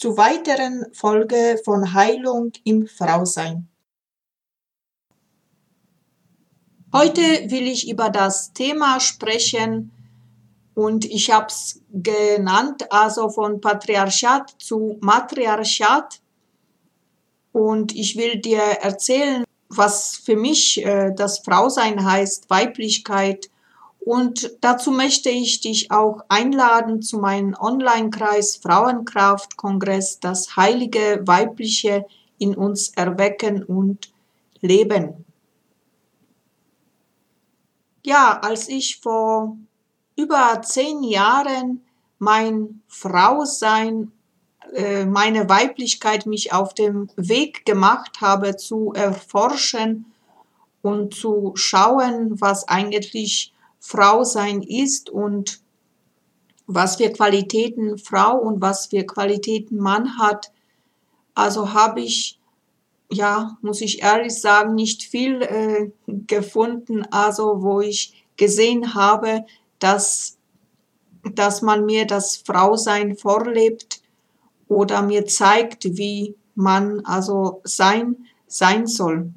zu weiteren Folge von Heilung im Frausein. Heute will ich über das Thema sprechen und ich habe es genannt, also von Patriarchat zu Matriarchat und ich will dir erzählen, was für mich äh, das Frausein heißt, Weiblichkeit. Und dazu möchte ich dich auch einladen zu meinem Online-Kreis Frauenkraft-Kongress, das heilige Weibliche in uns erwecken und leben. Ja, als ich vor über zehn Jahren mein Frausein äh, meine Weiblichkeit mich auf dem Weg gemacht habe zu erforschen und zu schauen, was eigentlich Frau sein ist und was für Qualitäten Frau und was für Qualitäten Mann hat. Also habe ich, ja, muss ich ehrlich sagen, nicht viel äh, gefunden, also wo ich gesehen habe, dass, dass man mir das Frausein vorlebt oder mir zeigt, wie man also sein, sein soll.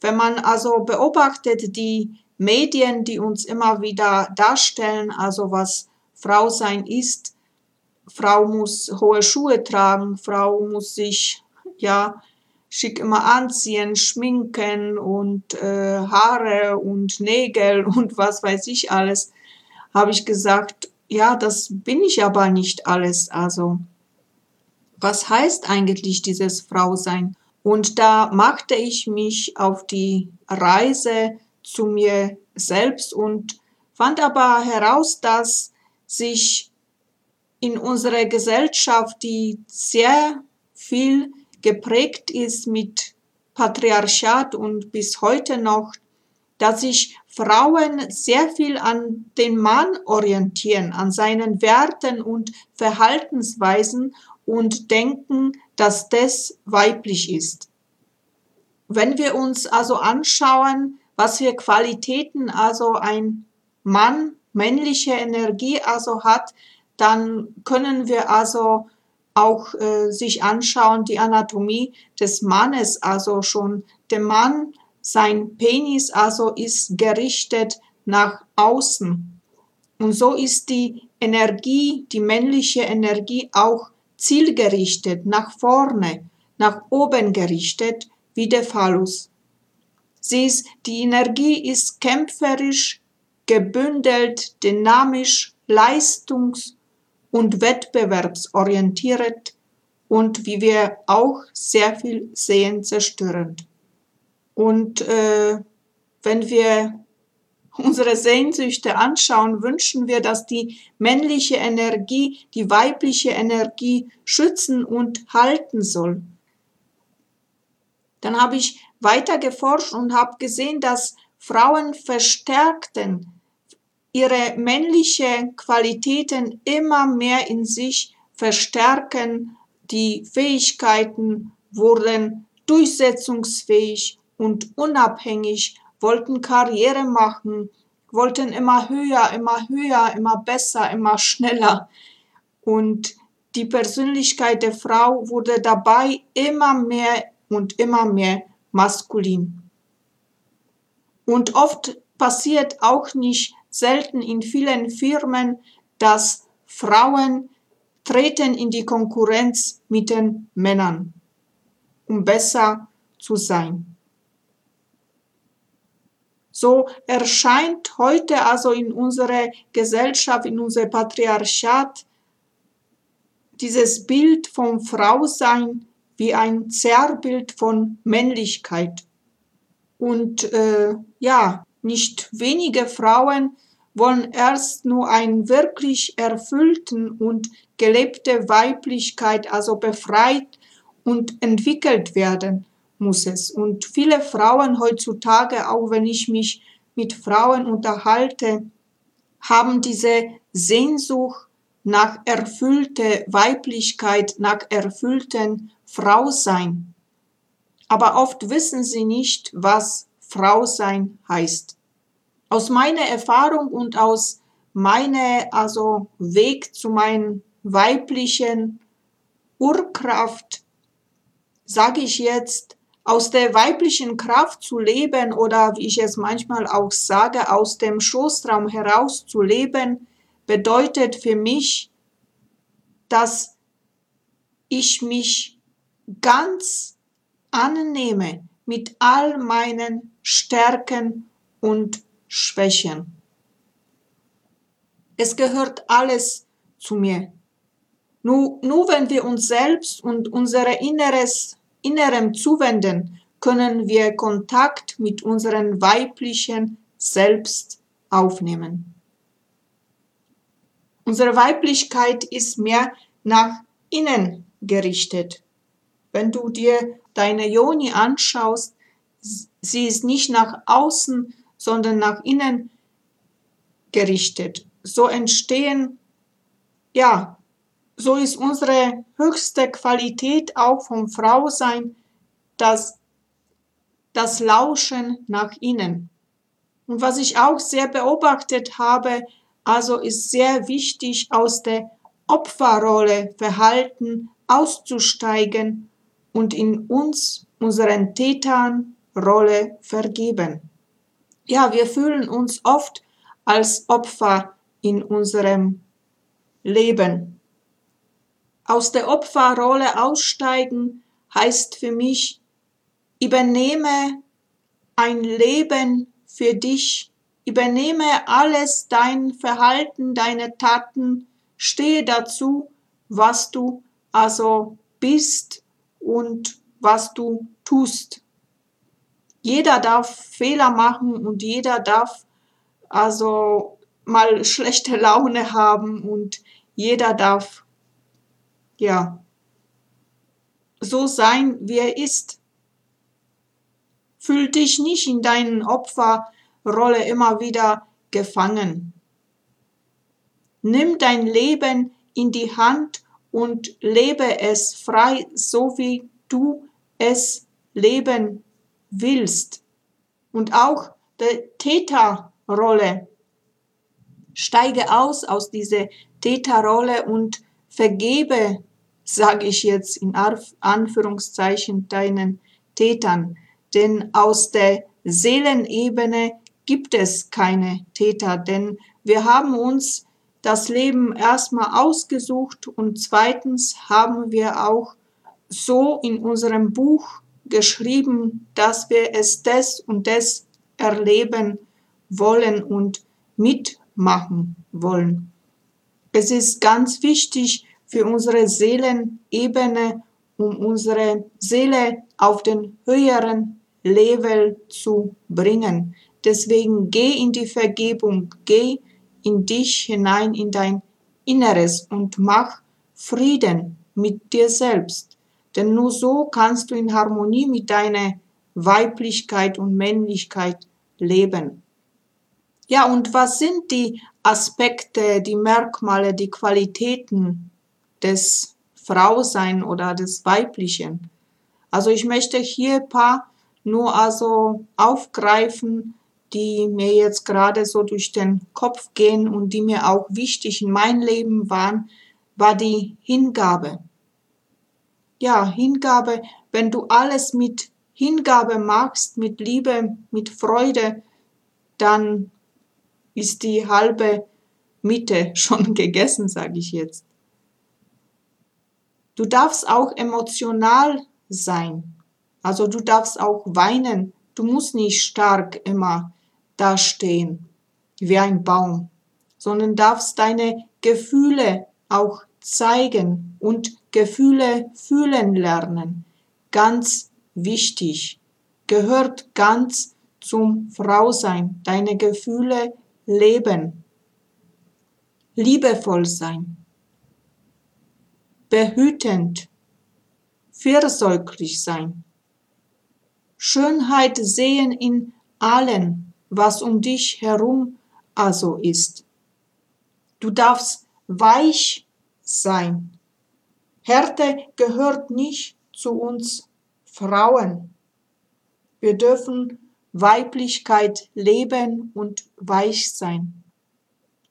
Wenn man also beobachtet die Medien, die uns immer wieder darstellen, also was Frau sein ist, Frau muss hohe Schuhe tragen, Frau muss sich ja schick immer anziehen, schminken und äh, Haare und Nägel und was weiß ich alles, habe ich gesagt, ja, das bin ich aber nicht alles. Also was heißt eigentlich dieses Frausein? Und da machte ich mich auf die Reise zu mir selbst und fand aber heraus, dass sich in unserer Gesellschaft, die sehr viel geprägt ist mit Patriarchat und bis heute noch, dass sich Frauen sehr viel an den Mann orientieren, an seinen Werten und Verhaltensweisen und denken, dass das weiblich ist. Wenn wir uns also anschauen, was für Qualitäten also ein Mann, männliche Energie also hat, dann können wir also auch äh, sich anschauen, die Anatomie des Mannes, also schon der Mann, sein Penis also ist gerichtet nach außen. Und so ist die Energie, die männliche Energie auch zielgerichtet nach vorne, nach oben gerichtet wie der Phallus. Sie ist, die Energie ist kämpferisch, gebündelt, dynamisch, leistungs- und wettbewerbsorientiert und wie wir auch sehr viel sehen, zerstörend. Und äh, wenn wir unsere Sehnsüchte anschauen, wünschen wir, dass die männliche Energie die weibliche Energie schützen und halten soll. Dann habe ich weiter geforscht und habe gesehen, dass Frauen verstärkten ihre männliche Qualitäten immer mehr in sich verstärken, die Fähigkeiten wurden durchsetzungsfähig und unabhängig wollten Karriere machen, wollten immer höher, immer höher, immer besser, immer schneller. Und die Persönlichkeit der Frau wurde dabei immer mehr und immer mehr maskulin. Und oft passiert auch nicht selten in vielen Firmen, dass Frauen treten in die Konkurrenz mit den Männern, um besser zu sein. So erscheint heute also in unserer Gesellschaft, in unserem Patriarchat, dieses Bild vom Frausein wie ein Zerrbild von Männlichkeit. Und äh, ja, nicht wenige Frauen wollen erst nur einen wirklich erfüllten und gelebte Weiblichkeit, also befreit und entwickelt werden muss es. Und viele Frauen heutzutage, auch wenn ich mich mit Frauen unterhalte, haben diese Sehnsucht nach erfüllte Weiblichkeit, nach erfüllten Frausein. Aber oft wissen sie nicht, was Frausein heißt. Aus meiner Erfahrung und aus meiner also Weg zu meinen weiblichen Urkraft sage ich jetzt, aus der weiblichen Kraft zu leben oder wie ich es manchmal auch sage, aus dem Schoßraum heraus zu leben, bedeutet für mich, dass ich mich ganz annehme mit all meinen Stärken und Schwächen. Es gehört alles zu mir. Nur, nur wenn wir uns selbst und unser Inneres, Innerem zuwenden, können wir Kontakt mit unserem weiblichen Selbst aufnehmen. Unsere Weiblichkeit ist mehr nach innen gerichtet. Wenn du dir deine Joni anschaust, sie ist nicht nach außen, sondern nach innen gerichtet. So entstehen, ja, so ist unsere höchste Qualität auch vom Frausein, das, das Lauschen nach innen. Und was ich auch sehr beobachtet habe, also ist sehr wichtig, aus der Opferrolle Verhalten auszusteigen und in uns, unseren Tätern, Rolle vergeben. Ja, wir fühlen uns oft als Opfer in unserem Leben. Aus der Opferrolle aussteigen heißt für mich, übernehme ein Leben für dich, übernehme alles dein Verhalten, deine Taten, stehe dazu, was du also bist und was du tust. Jeder darf Fehler machen und jeder darf also mal schlechte Laune haben und jeder darf ja, so sein, wie er ist. Fühl dich nicht in deinen Opferrolle immer wieder gefangen. Nimm dein Leben in die Hand und lebe es frei, so wie du es leben willst. Und auch der Täterrolle. Steige aus aus dieser Täterrolle und vergebe sage ich jetzt in Anführungszeichen, deinen Tätern. Denn aus der Seelenebene gibt es keine Täter, denn wir haben uns das Leben erstmal ausgesucht und zweitens haben wir auch so in unserem Buch geschrieben, dass wir es des und des erleben wollen und mitmachen wollen. Es ist ganz wichtig, für unsere Seelenebene, um unsere Seele auf den höheren Level zu bringen. Deswegen geh in die Vergebung, geh in dich hinein, in dein Inneres und mach Frieden mit dir selbst. Denn nur so kannst du in Harmonie mit deiner Weiblichkeit und Männlichkeit leben. Ja, und was sind die Aspekte, die Merkmale, die Qualitäten des Frausein oder des Weiblichen. Also ich möchte hier ein paar nur also aufgreifen, die mir jetzt gerade so durch den Kopf gehen und die mir auch wichtig in mein Leben waren, war die Hingabe. Ja, Hingabe, wenn du alles mit Hingabe machst, mit Liebe, mit Freude, dann ist die halbe Mitte schon gegessen, sage ich jetzt. Du darfst auch emotional sein. Also du darfst auch weinen. Du musst nicht stark immer dastehen wie ein Baum, sondern darfst deine Gefühle auch zeigen und Gefühle fühlen lernen. Ganz wichtig. Gehört ganz zum Frausein. Deine Gefühle leben. Liebevoll sein. Behütend. Fürsorglich sein. Schönheit sehen in allen, was um dich herum also ist. Du darfst weich sein. Härte gehört nicht zu uns Frauen. Wir dürfen Weiblichkeit leben und weich sein.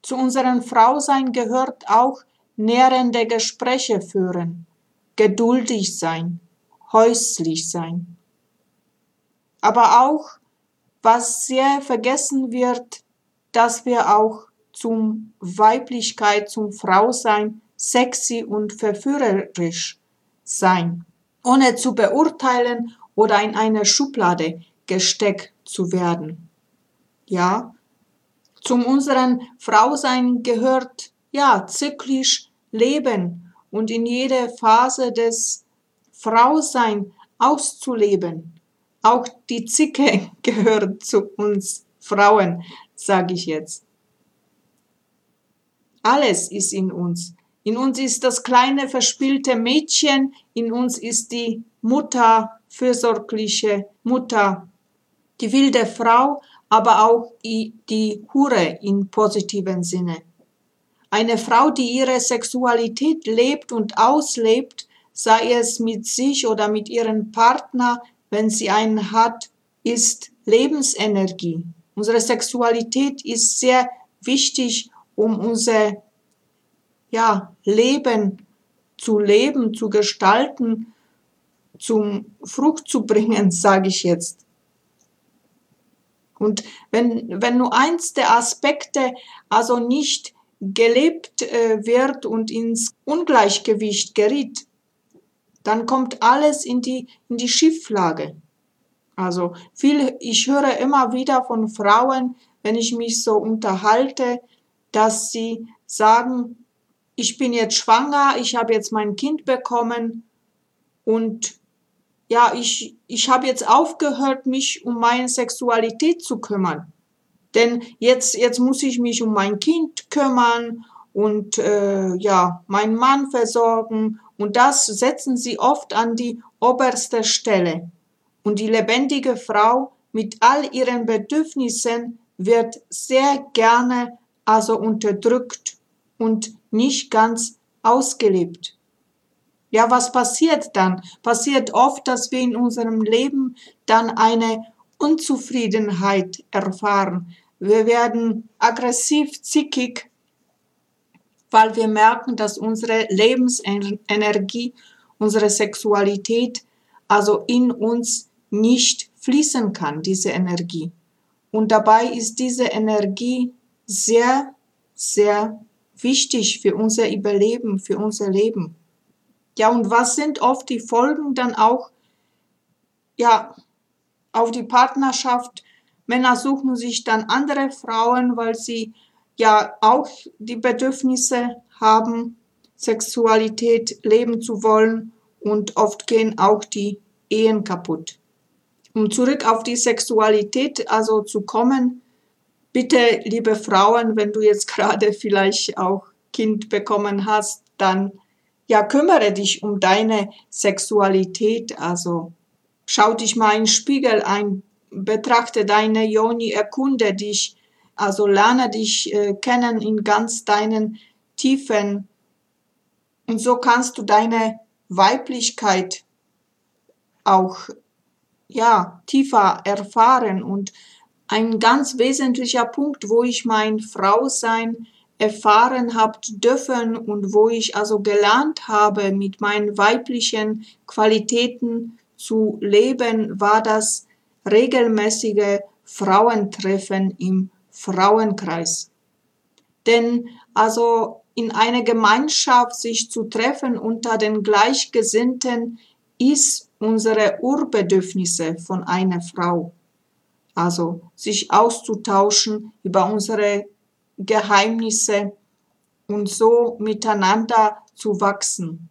Zu unserem Frausein gehört auch nährende Gespräche führen, geduldig sein, häuslich sein. Aber auch, was sehr vergessen wird, dass wir auch zum Weiblichkeit, zum Frausein sexy und verführerisch sein, ohne zu beurteilen oder in eine Schublade gesteckt zu werden. Ja, zum unseren Frausein gehört ja zyklisch Leben und in jeder Phase des Frausein auszuleben. Auch die Zicke gehört zu uns Frauen, sage ich jetzt. Alles ist in uns. In uns ist das kleine verspielte Mädchen, in uns ist die Mutter, fürsorgliche Mutter, die wilde Frau, aber auch die Hure in positiven Sinne. Eine Frau, die ihre Sexualität lebt und auslebt, sei es mit sich oder mit ihrem Partner, wenn sie einen hat, ist Lebensenergie. Unsere Sexualität ist sehr wichtig, um unser ja, Leben zu leben, zu gestalten, zum Frucht zu bringen, sage ich jetzt. Und wenn, wenn nur eins der Aspekte also nicht gelebt äh, wird und ins Ungleichgewicht gerät, dann kommt alles in die, in die Schieflage. Also viel, ich höre immer wieder von Frauen, wenn ich mich so unterhalte, dass sie sagen, ich bin jetzt schwanger, ich habe jetzt mein Kind bekommen und ja, ich, ich habe jetzt aufgehört, mich um meine Sexualität zu kümmern. Denn jetzt, jetzt muss ich mich um mein Kind kümmern und äh, ja, meinen Mann versorgen. Und das setzen sie oft an die oberste Stelle. Und die lebendige Frau mit all ihren Bedürfnissen wird sehr gerne also unterdrückt und nicht ganz ausgelebt. Ja, was passiert dann? Passiert oft, dass wir in unserem Leben dann eine Unzufriedenheit erfahren. Wir werden aggressiv, zickig, weil wir merken, dass unsere Lebensenergie, unsere Sexualität also in uns nicht fließen kann, diese Energie. Und dabei ist diese Energie sehr, sehr wichtig für unser Überleben, für unser Leben. Ja, und was sind oft die Folgen dann auch, ja, auf die Partnerschaft? Männer suchen sich dann andere Frauen, weil sie ja auch die Bedürfnisse haben, Sexualität leben zu wollen und oft gehen auch die Ehen kaputt. Um zurück auf die Sexualität also zu kommen, bitte, liebe Frauen, wenn du jetzt gerade vielleicht auch Kind bekommen hast, dann ja, kümmere dich um deine Sexualität. Also schau dich mal in den Spiegel ein, betrachte deine Joni, erkunde dich, also lerne dich äh, kennen in ganz deinen Tiefen. Und so kannst du deine Weiblichkeit auch ja, tiefer erfahren und ein ganz wesentlicher Punkt, wo ich mein Frausein erfahren habt dürfen und wo ich also gelernt habe, mit meinen weiblichen Qualitäten zu leben, war das regelmäßige Frauentreffen im Frauenkreis. Denn also in einer Gemeinschaft sich zu treffen unter den Gleichgesinnten ist unsere Urbedürfnisse von einer Frau. Also sich auszutauschen über unsere Geheimnisse und so miteinander zu wachsen.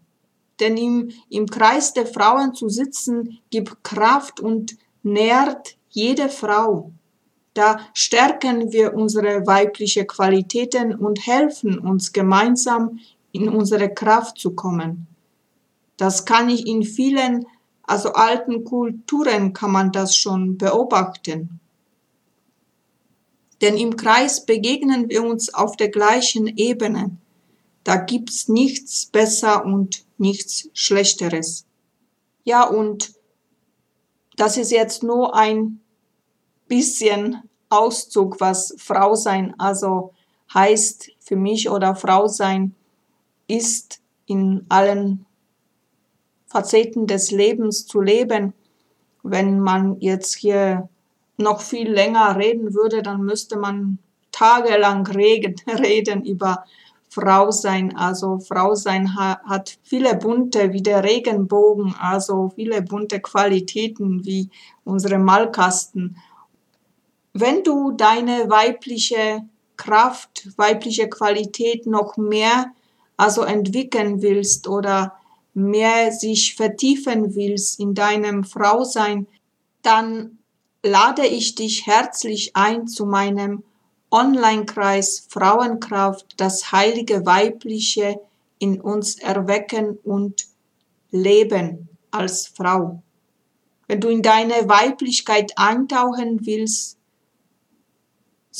Denn im, im Kreis der Frauen zu sitzen, gibt Kraft und nährt jede Frau. Da stärken wir unsere weibliche Qualitäten und helfen uns gemeinsam in unsere Kraft zu kommen. Das kann ich in vielen, also alten Kulturen kann man das schon beobachten. Denn im Kreis begegnen wir uns auf der gleichen Ebene. Da gibt's nichts besser und nichts Schlechteres. Ja, und das ist jetzt nur ein bisschen Auszug, was Frau sein also heißt für mich oder Frau sein ist in allen Facetten des Lebens zu leben. Wenn man jetzt hier noch viel länger reden würde, dann müsste man tagelang reden über Frau sein. Also Frau sein hat viele bunte wie der Regenbogen, also viele bunte Qualitäten wie unsere Malkasten. Wenn du deine weibliche Kraft, weibliche Qualität noch mehr also entwickeln willst oder mehr sich vertiefen willst in deinem Frausein, dann lade ich dich herzlich ein zu meinem Online-Kreis Frauenkraft, das heilige Weibliche in uns erwecken und leben als Frau. Wenn du in deine Weiblichkeit eintauchen willst,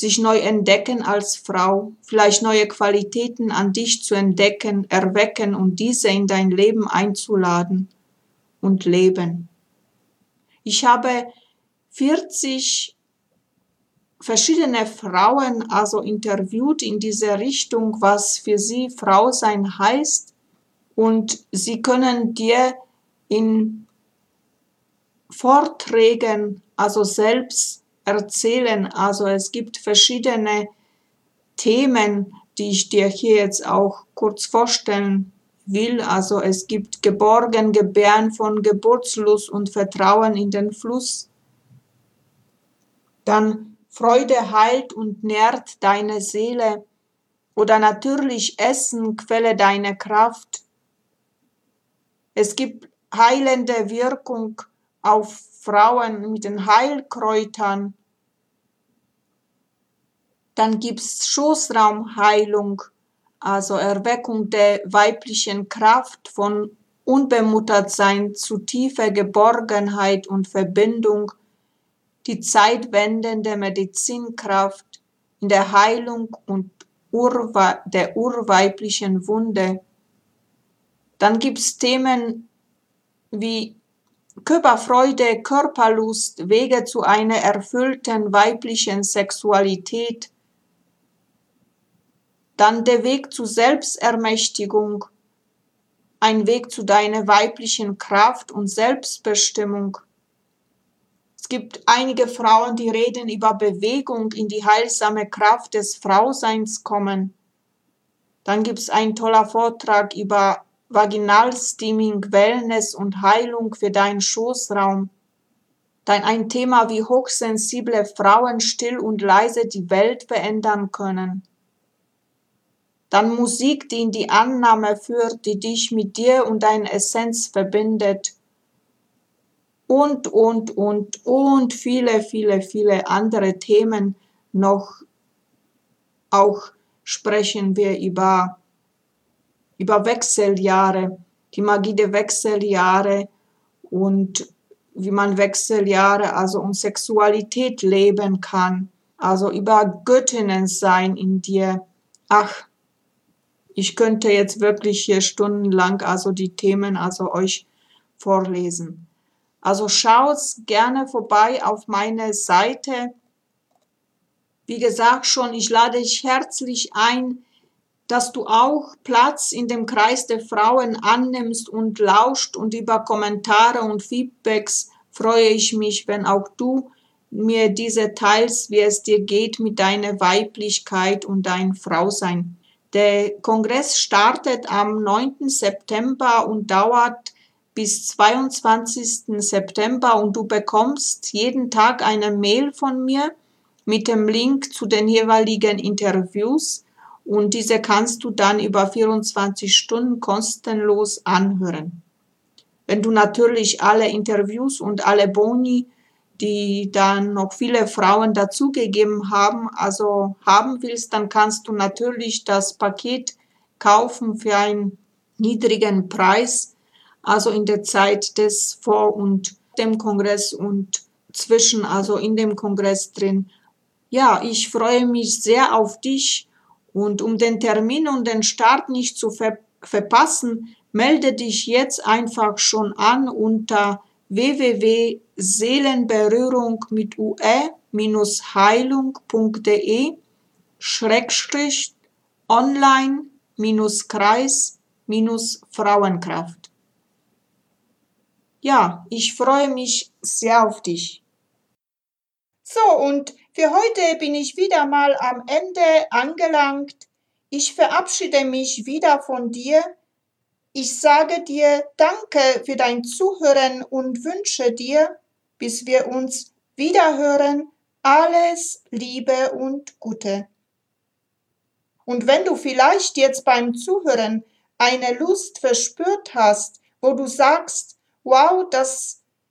sich neu entdecken als Frau, vielleicht neue Qualitäten an dich zu entdecken, erwecken und diese in dein Leben einzuladen und leben. Ich habe 40 verschiedene Frauen also interviewt in dieser Richtung, was für sie Frau sein heißt. Und sie können dir in Vorträgen also selbst erzählen. Also es gibt verschiedene Themen, die ich dir hier jetzt auch kurz vorstellen will. Also es gibt Geborgen, Gebären von Geburtslust und Vertrauen in den Fluss. Dann Freude heilt und nährt deine Seele oder natürlich Essen, Quelle deiner Kraft. Es gibt heilende Wirkung auf Frauen mit den Heilkräutern. Dann gibt's Schoßraumheilung, also Erweckung der weiblichen Kraft von Unbemuttertsein zu tiefer Geborgenheit und Verbindung die zeitwendende Medizinkraft in der Heilung und der urweiblichen Wunde. Dann gibt's Themen wie Körperfreude, Körperlust, Wege zu einer erfüllten weiblichen Sexualität. Dann der Weg zu Selbstermächtigung, ein Weg zu deiner weiblichen Kraft und Selbstbestimmung gibt einige Frauen, die reden über Bewegung in die heilsame Kraft des Frauseins kommen. Dann gibt es einen toller Vortrag über Vaginalsteaming, Wellness und Heilung für deinen Schoßraum. Dann ein Thema, wie hochsensible Frauen still und leise die Welt verändern können. Dann Musik, die in die Annahme führt, die dich mit dir und deiner Essenz verbindet und, und, und, und viele, viele, viele andere Themen noch. Auch sprechen wir über, über Wechseljahre, die Magie der Wechseljahre und wie man Wechseljahre, also um Sexualität leben kann, also über Göttinnen sein in dir. Ach, ich könnte jetzt wirklich hier stundenlang also die Themen also euch vorlesen. Also schaut gerne vorbei auf meine Seite. Wie gesagt schon, ich lade dich herzlich ein, dass du auch Platz in dem Kreis der Frauen annimmst und lauscht und über Kommentare und Feedbacks freue ich mich, wenn auch du mir diese teils, wie es dir geht mit deiner Weiblichkeit und dein Frausein. Der Kongress startet am 9. September und dauert bis 22. September und du bekommst jeden Tag eine Mail von mir mit dem Link zu den jeweiligen Interviews und diese kannst du dann über 24 Stunden kostenlos anhören. Wenn du natürlich alle Interviews und alle Boni die dann noch viele Frauen dazugegeben haben, also haben willst, dann kannst du natürlich das Paket kaufen für einen niedrigen Preis, also in der Zeit des Vor- und dem Kongress und zwischen, also in dem Kongress drin. Ja, ich freue mich sehr auf dich und um den Termin und den Start nicht zu ver verpassen, melde dich jetzt einfach schon an unter www.seelenberührung mit ue-heilung.de Schrägstrich online minus Kreis minus Frauenkraft. Ja, ich freue mich sehr auf dich. So, und für heute bin ich wieder mal am Ende angelangt. Ich verabschiede mich wieder von dir ich sage dir Danke für dein Zuhören und wünsche dir, bis wir uns wiederhören, alles Liebe und Gute. Und wenn du vielleicht jetzt beim Zuhören eine Lust verspürt hast, wo du sagst, wow, das